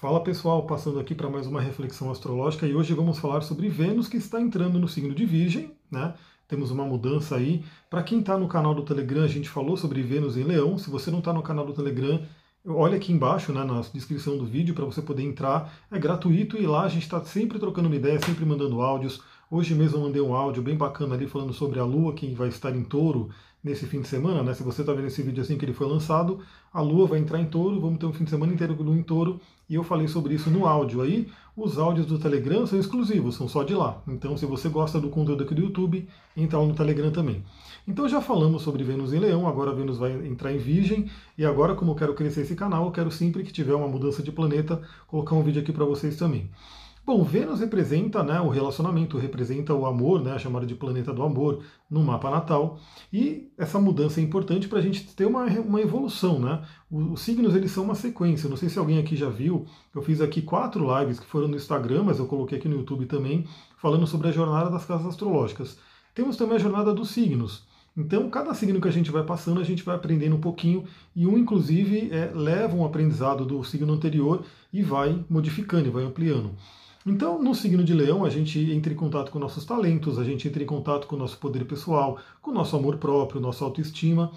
Fala pessoal, passando aqui para mais uma reflexão astrológica e hoje vamos falar sobre Vênus que está entrando no signo de Virgem, né? Temos uma mudança aí. Para quem está no canal do Telegram, a gente falou sobre Vênus em Leão. Se você não está no canal do Telegram, olha aqui embaixo, né, na descrição do vídeo, para você poder entrar. É gratuito e lá a gente está sempre trocando uma ideia, sempre mandando áudios. Hoje mesmo eu mandei um áudio bem bacana ali falando sobre a Lua, que vai estar em touro nesse fim de semana, né? Se você está vendo esse vídeo assim que ele foi lançado, a Lua vai entrar em touro, vamos ter um fim de semana inteiro com Lua em touro, e eu falei sobre isso no áudio aí. Os áudios do Telegram são exclusivos, são só de lá. Então, se você gosta do conteúdo aqui do YouTube, entra lá no Telegram também. Então, já falamos sobre Vênus em Leão, agora Vênus vai entrar em Virgem, e agora, como eu quero crescer esse canal, eu quero sempre que tiver uma mudança de planeta, colocar um vídeo aqui para vocês também. Bom, Vênus representa né, o relacionamento, representa o amor, né, chamado de planeta do amor, no mapa natal. E essa mudança é importante para a gente ter uma, uma evolução. Né? Os, os signos eles são uma sequência. Não sei se alguém aqui já viu, eu fiz aqui quatro lives que foram no Instagram, mas eu coloquei aqui no YouTube também, falando sobre a jornada das casas astrológicas. Temos também a jornada dos signos. Então, cada signo que a gente vai passando, a gente vai aprendendo um pouquinho, e um, inclusive, é, leva um aprendizado do signo anterior e vai modificando, e vai ampliando. Então, no signo de Leão, a gente entra em contato com nossos talentos, a gente entra em contato com o nosso poder pessoal, com o nosso amor próprio, nossa autoestima.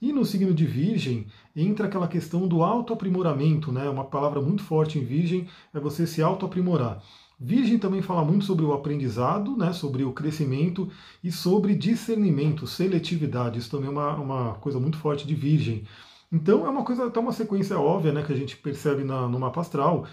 E no signo de Virgem entra aquela questão do autoaprimoramento, né? Uma palavra muito forte em Virgem é você se autoaprimorar. Virgem também fala muito sobre o aprendizado, né, sobre o crescimento e sobre discernimento, seletividade. Isso também é uma, uma coisa muito forte de Virgem. Então é uma coisa, até uma sequência óbvia né, que a gente percebe na, no mapa astral.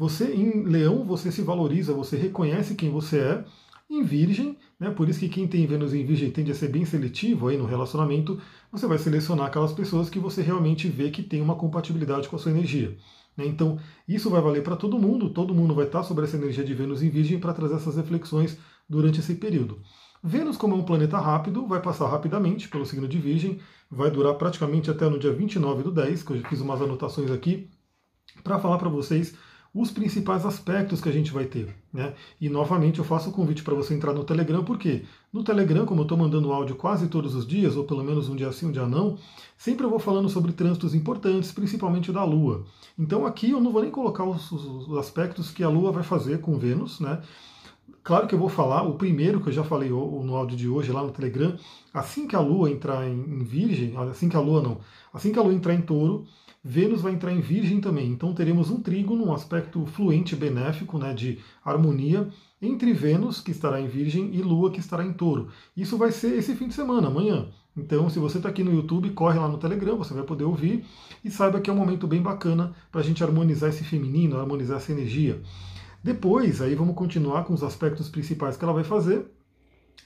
Você, em leão, você se valoriza, você reconhece quem você é. Em virgem, né, por isso que quem tem Vênus em virgem tende a ser bem seletivo aí no relacionamento, você vai selecionar aquelas pessoas que você realmente vê que tem uma compatibilidade com a sua energia. Né? Então, isso vai valer para todo mundo, todo mundo vai estar sobre essa energia de Vênus em virgem para trazer essas reflexões durante esse período. Vênus, como é um planeta rápido, vai passar rapidamente pelo signo de Virgem, vai durar praticamente até no dia 29 do 10, que eu já fiz umas anotações aqui, para falar para vocês os principais aspectos que a gente vai ter. Né? E novamente eu faço o convite para você entrar no Telegram, porque no Telegram, como eu estou mandando áudio quase todos os dias, ou pelo menos um dia sim, um dia não, sempre eu vou falando sobre trânsitos importantes, principalmente da Lua. Então aqui eu não vou nem colocar os, os aspectos que a Lua vai fazer com Vênus, né? Claro que eu vou falar o primeiro que eu já falei no áudio de hoje lá no Telegram. Assim que a Lua entrar em Virgem, assim que a Lua não, assim que a Lua entrar em Touro, Vênus vai entrar em Virgem também, então teremos um trígono, um aspecto fluente benéfico, né, de harmonia, entre Vênus, que estará em Virgem, e Lua, que estará em Touro. Isso vai ser esse fim de semana, amanhã. Então, se você está aqui no YouTube, corre lá no Telegram, você vai poder ouvir e saiba que é um momento bem bacana para a gente harmonizar esse feminino, harmonizar essa energia. Depois, aí vamos continuar com os aspectos principais que ela vai fazer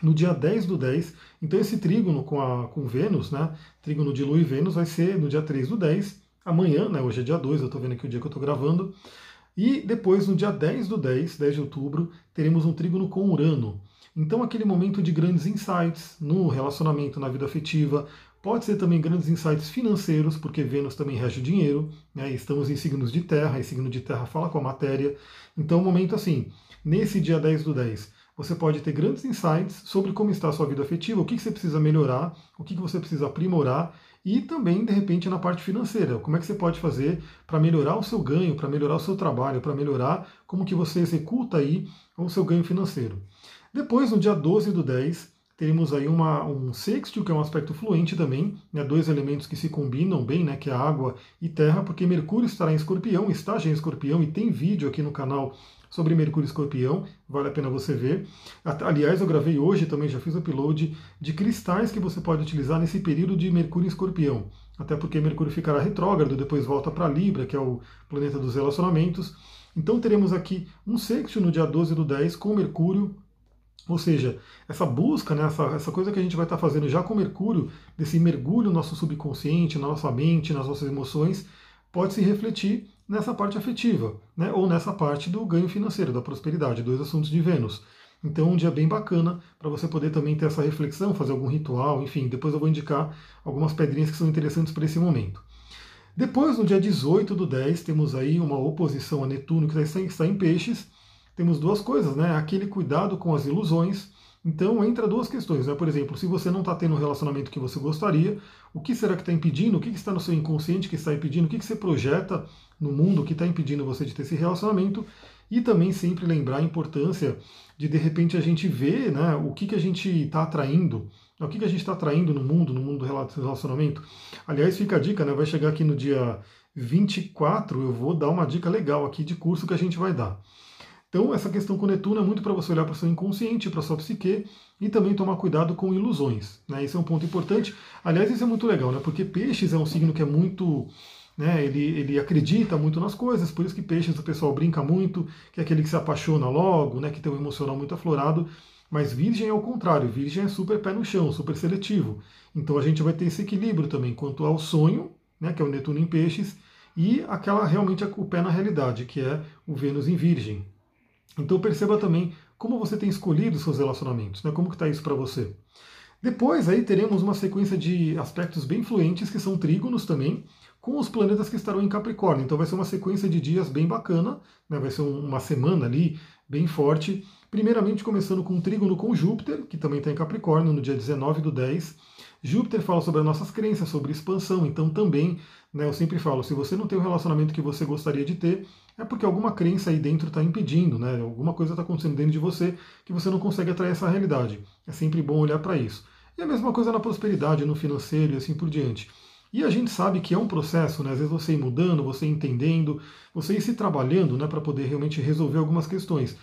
no dia 10 do 10. Então, esse trígono com, a, com Vênus, né? Trígono de Lua e Vênus, vai ser no dia 3 do 10 amanhã, né, hoje é dia 2, eu estou vendo aqui o dia que eu estou gravando, e depois, no dia 10 do 10, 10 de outubro, teremos um trígono com Urano. Então, aquele momento de grandes insights no relacionamento, na vida afetiva, pode ser também grandes insights financeiros, porque Vênus também rege o dinheiro, né? estamos em signos de terra, e signo de terra fala com a matéria. Então, um momento assim, nesse dia 10 do 10, você pode ter grandes insights sobre como está a sua vida afetiva, o que você precisa melhorar, o que você precisa aprimorar, e também, de repente, na parte financeira. Como é que você pode fazer para melhorar o seu ganho, para melhorar o seu trabalho, para melhorar como que você executa aí o seu ganho financeiro. Depois, no dia 12 do 10, teremos aí uma, um sextil, que é um aspecto fluente também, né, dois elementos que se combinam bem, né, que é água e terra, porque Mercúrio estará em escorpião, está já em escorpião, e tem vídeo aqui no canal sobre Mercúrio Escorpião, vale a pena você ver. Aliás, eu gravei hoje também, já fiz upload de cristais que você pode utilizar nesse período de Mercúrio Escorpião. Até porque Mercúrio ficará retrógrado, depois volta para Libra, que é o planeta dos relacionamentos. Então teremos aqui um sexto no dia 12 do 10 com Mercúrio, ou seja, essa busca, né, essa, essa coisa que a gente vai estar fazendo já com Mercúrio, desse mergulho no nosso subconsciente, na nossa mente, nas nossas emoções, pode se refletir nessa parte afetiva, né? ou nessa parte do ganho financeiro, da prosperidade, dois assuntos de Vênus. Então, um dia bem bacana para você poder também ter essa reflexão, fazer algum ritual, enfim. Depois eu vou indicar algumas pedrinhas que são interessantes para esse momento. Depois, no dia 18 do 10, temos aí uma oposição a Netuno que está em peixes. Temos duas coisas, né? Aquele cuidado com as ilusões, Então entra duas questões, né? Por exemplo, se você não está tendo o relacionamento que você gostaria, o que será que está impedindo? O que, que está no seu inconsciente que está impedindo? O que, que você projeta no mundo que está impedindo você de ter esse relacionamento? E também sempre lembrar a importância de de repente a gente ver né, o que, que a gente está atraindo, o que, que a gente está atraindo no mundo, no mundo do relacionamento. Aliás, fica a dica, né? Vai chegar aqui no dia 24, eu vou dar uma dica legal aqui de curso que a gente vai dar. Então, essa questão com Netuno é muito para você olhar para o seu inconsciente, para a sua psique e também tomar cuidado com ilusões. Né? Isso é um ponto importante. Aliás, isso é muito legal, né? porque peixes é um signo que é muito. Né, ele, ele acredita muito nas coisas, por isso que peixes o pessoal brinca muito, que é aquele que se apaixona logo, né, que tem um emocional muito aflorado. Mas virgem é o contrário, virgem é super pé no chão, super seletivo. Então a gente vai ter esse equilíbrio também quanto ao sonho, né, que é o Netuno em peixes, e aquela realmente o pé na realidade, que é o Vênus em virgem. Então perceba também como você tem escolhido seus relacionamentos, né? como que está isso para você. Depois aí teremos uma sequência de aspectos bem fluentes, que são trígonos também, com os planetas que estarão em Capricórnio. Então vai ser uma sequência de dias bem bacana, né? vai ser uma semana ali bem forte. Primeiramente começando com um trígono com Júpiter, que também está em Capricórnio, no dia 19 do 10. Júpiter fala sobre as nossas crenças, sobre expansão, então também, né, eu sempre falo, se você não tem o relacionamento que você gostaria de ter, é porque alguma crença aí dentro está impedindo, né? Alguma coisa está acontecendo dentro de você que você não consegue atrair essa realidade. É sempre bom olhar para isso. E a mesma coisa na prosperidade, no financeiro e assim por diante. E a gente sabe que é um processo, né? Às vezes você ir mudando, você ir entendendo, você ir se trabalhando, né, para poder realmente resolver algumas questões.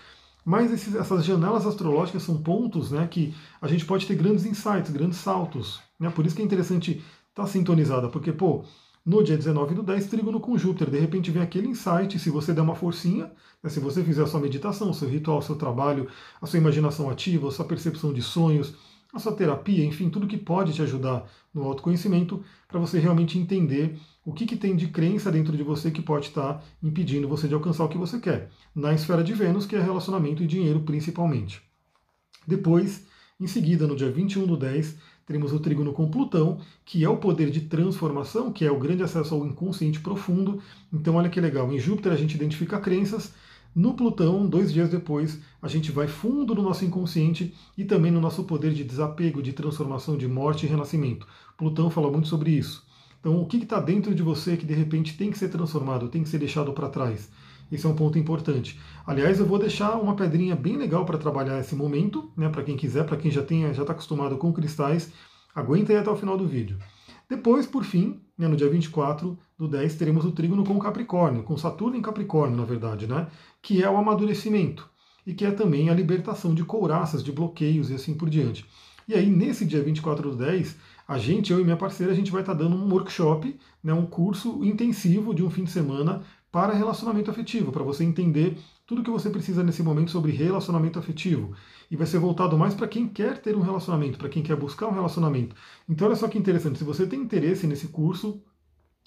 Mas esses, essas janelas astrológicas são pontos, né, que a gente pode ter grandes insights, grandes saltos. Né? Por isso que é interessante estar tá sintonizada, porque, pô, no dia 19 do 10, trígono com Júpiter. De repente vem aquele insight, se você der uma forcinha, né, se você fizer a sua meditação, o seu ritual, o seu trabalho, a sua imaginação ativa, a sua percepção de sonhos, a sua terapia, enfim, tudo que pode te ajudar no autoconhecimento, para você realmente entender o que, que tem de crença dentro de você que pode estar tá impedindo você de alcançar o que você quer. Na esfera de Vênus, que é relacionamento e dinheiro principalmente. Depois, em seguida, no dia 21 do 10, teremos o trígono com Plutão, que é o poder de transformação, que é o grande acesso ao inconsciente profundo. Então, olha que legal, em Júpiter a gente identifica crenças, no Plutão, dois dias depois, a gente vai fundo no nosso inconsciente e também no nosso poder de desapego, de transformação, de morte e renascimento. Plutão fala muito sobre isso. Então, o que está dentro de você que de repente tem que ser transformado, tem que ser deixado para trás? Esse é um ponto importante. Aliás, eu vou deixar uma pedrinha bem legal para trabalhar esse momento, né, para quem quiser, para quem já tem, já está acostumado com cristais, aguenta aí até o final do vídeo. Depois, por fim, né, no dia 24 do 10, teremos o trígono com Capricórnio, com Saturno em Capricórnio, na verdade, né, que é o amadurecimento e que é também a libertação de couraças, de bloqueios e assim por diante. E aí, nesse dia 24 do 10, a gente, eu e minha parceira, a gente vai estar tá dando um workshop, né, um curso intensivo de um fim de semana para relacionamento afetivo, para você entender tudo que você precisa nesse momento sobre relacionamento afetivo. E vai ser voltado mais para quem quer ter um relacionamento, para quem quer buscar um relacionamento. Então, olha só que interessante, se você tem interesse nesse curso,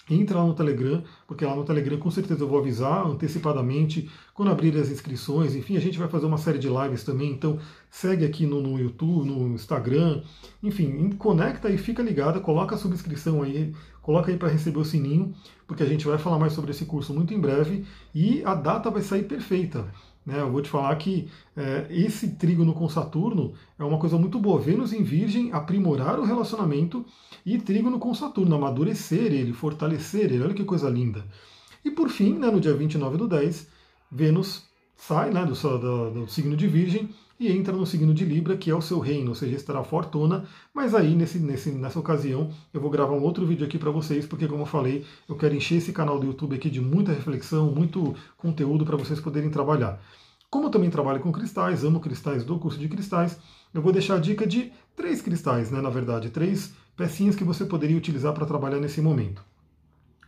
Entra lá no Telegram, porque lá no Telegram com certeza eu vou avisar antecipadamente quando abrir as inscrições. Enfim, a gente vai fazer uma série de lives também. Então segue aqui no, no YouTube, no Instagram. Enfim, conecta e fica ligada, coloca a subscrição aí, coloca aí para receber o sininho, porque a gente vai falar mais sobre esse curso muito em breve e a data vai sair perfeita. Né, eu vou te falar que é, esse trígono com Saturno é uma coisa muito boa. Vênus em Virgem, aprimorar o relacionamento, e trígono com Saturno, amadurecer ele, fortalecer ele. Olha que coisa linda. E por fim, né, no dia 29 do 10, Vênus sai né, do, do, do signo de Virgem e entra no signo de Libra, que é o seu reino, ou seja, estará fortuna. Mas aí, nesse, nesse, nessa ocasião, eu vou gravar um outro vídeo aqui para vocês, porque, como eu falei, eu quero encher esse canal do YouTube aqui de muita reflexão, muito conteúdo para vocês poderem trabalhar. Como eu também trabalho com cristais, amo cristais do curso de cristais, eu vou deixar a dica de três cristais, né, na verdade, três pecinhas que você poderia utilizar para trabalhar nesse momento.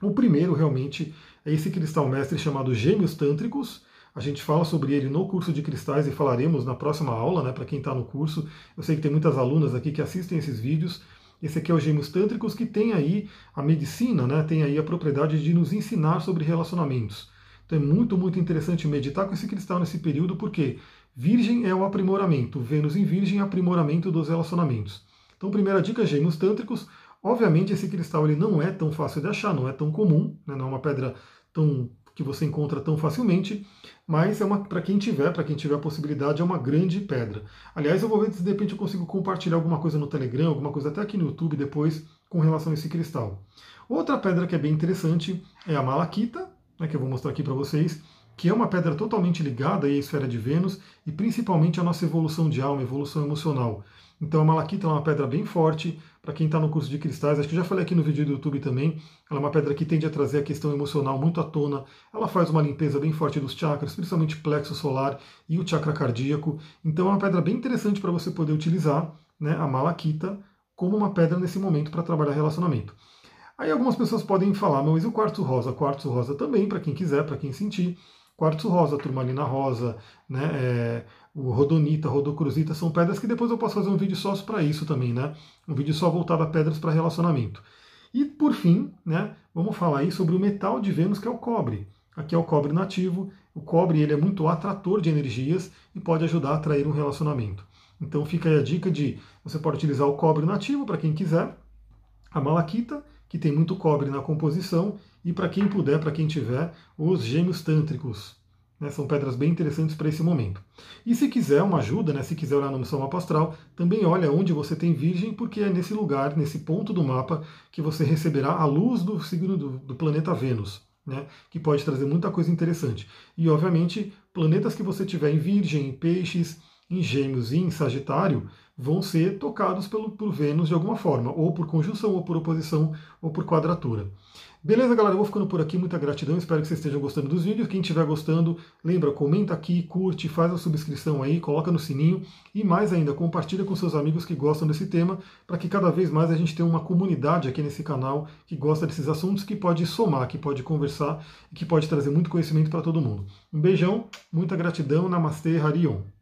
O primeiro, realmente, é esse cristal mestre chamado Gêmeos Tântricos, a gente fala sobre ele no curso de cristais e falaremos na próxima aula, né, para quem está no curso. Eu sei que tem muitas alunas aqui que assistem esses vídeos. Esse aqui é o Gêmeos Tântricos, que tem aí a medicina, né, tem aí a propriedade de nos ensinar sobre relacionamentos. Então é muito, muito interessante meditar com esse cristal nesse período, porque Virgem é o aprimoramento, Vênus em Virgem é aprimoramento dos relacionamentos. Então, primeira dica, Gêmeos Tântricos. Obviamente, esse cristal ele não é tão fácil de achar, não é tão comum, né, não é uma pedra tão que você encontra tão facilmente, mas é uma para quem tiver, para quem tiver a possibilidade, é uma grande pedra. Aliás, eu vou ver se de repente eu consigo compartilhar alguma coisa no Telegram, alguma coisa até aqui no YouTube depois com relação a esse cristal. Outra pedra que é bem interessante é a malaquita, né, que eu vou mostrar aqui para vocês, que é uma pedra totalmente ligada à esfera de Vênus e principalmente à nossa evolução de alma, evolução emocional. Então a malaquita é uma pedra bem forte, para quem está no curso de cristais, acho que já falei aqui no vídeo do YouTube também, ela é uma pedra que tende a trazer a questão emocional muito à tona, ela faz uma limpeza bem forte dos chakras, principalmente plexo solar e o chakra cardíaco, então é uma pedra bem interessante para você poder utilizar né, a malaquita como uma pedra nesse momento para trabalhar relacionamento. Aí algumas pessoas podem falar, mas o quartzo rosa? Quartzo rosa também, para quem quiser, para quem sentir. Quartzo rosa, turmalina rosa, né, é, o rodonita, rodocruzita, são pedras que depois eu posso fazer um vídeo só para isso também, né? Um vídeo só voltado a pedras para relacionamento. E por fim, né, vamos falar aí sobre o metal de Vênus, que é o cobre. Aqui é o cobre nativo. O cobre ele é muito atrator de energias e pode ajudar a atrair um relacionamento. Então fica aí a dica de você pode utilizar o cobre nativo para quem quiser, a malaquita, que tem muito cobre na composição, e para quem puder, para quem tiver, os gêmeos tântricos. Né, são pedras bem interessantes para esse momento. E se quiser uma ajuda, né, se quiser olhar no seu mapa astral, também olha onde você tem virgem, porque é nesse lugar, nesse ponto do mapa, que você receberá a luz do signo do, do planeta Vênus. Né, que pode trazer muita coisa interessante. E, obviamente, planetas que você tiver em Virgem, em Peixes, em Gêmeos e em Sagitário vão ser tocados pelo, por Vênus de alguma forma, ou por conjunção, ou por oposição, ou por quadratura. Beleza, galera? Eu vou ficando por aqui. Muita gratidão. Espero que vocês estejam gostando dos vídeos. Quem estiver gostando, lembra, comenta aqui, curte, faz a subscrição aí, coloca no sininho e mais ainda, compartilha com seus amigos que gostam desse tema, para que cada vez mais a gente tenha uma comunidade aqui nesse canal que gosta desses assuntos, que pode somar, que pode conversar e que pode trazer muito conhecimento para todo mundo. Um beijão, muita gratidão. Namastê, Harion.